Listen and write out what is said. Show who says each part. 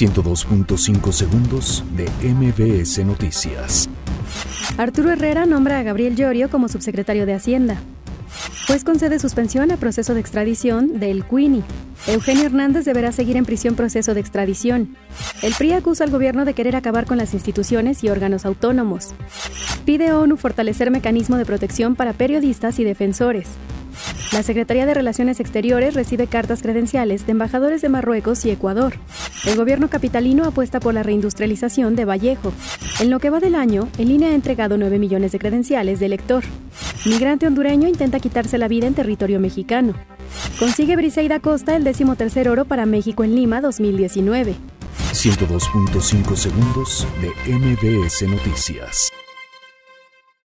Speaker 1: 102.5 segundos de MBS Noticias.
Speaker 2: Arturo Herrera nombra a Gabriel Llorio como subsecretario de Hacienda. Juez concede suspensión a proceso de extradición del Queenie. Eugenio Hernández deberá seguir en prisión proceso de extradición. El PRI acusa al gobierno de querer acabar con las instituciones y órganos autónomos. Pide ONU fortalecer mecanismo de protección para periodistas y defensores. La Secretaría de Relaciones Exteriores recibe cartas credenciales de embajadores de Marruecos y Ecuador. El gobierno capitalino apuesta por la reindustrialización de Vallejo. En lo que va del año, el INE ha entregado 9 millones de credenciales de elector. Migrante hondureño intenta quitarse la vida en territorio mexicano. Consigue Briseida Costa el décimo tercer oro para México en Lima 2019.
Speaker 1: 102.5 segundos de MBS Noticias.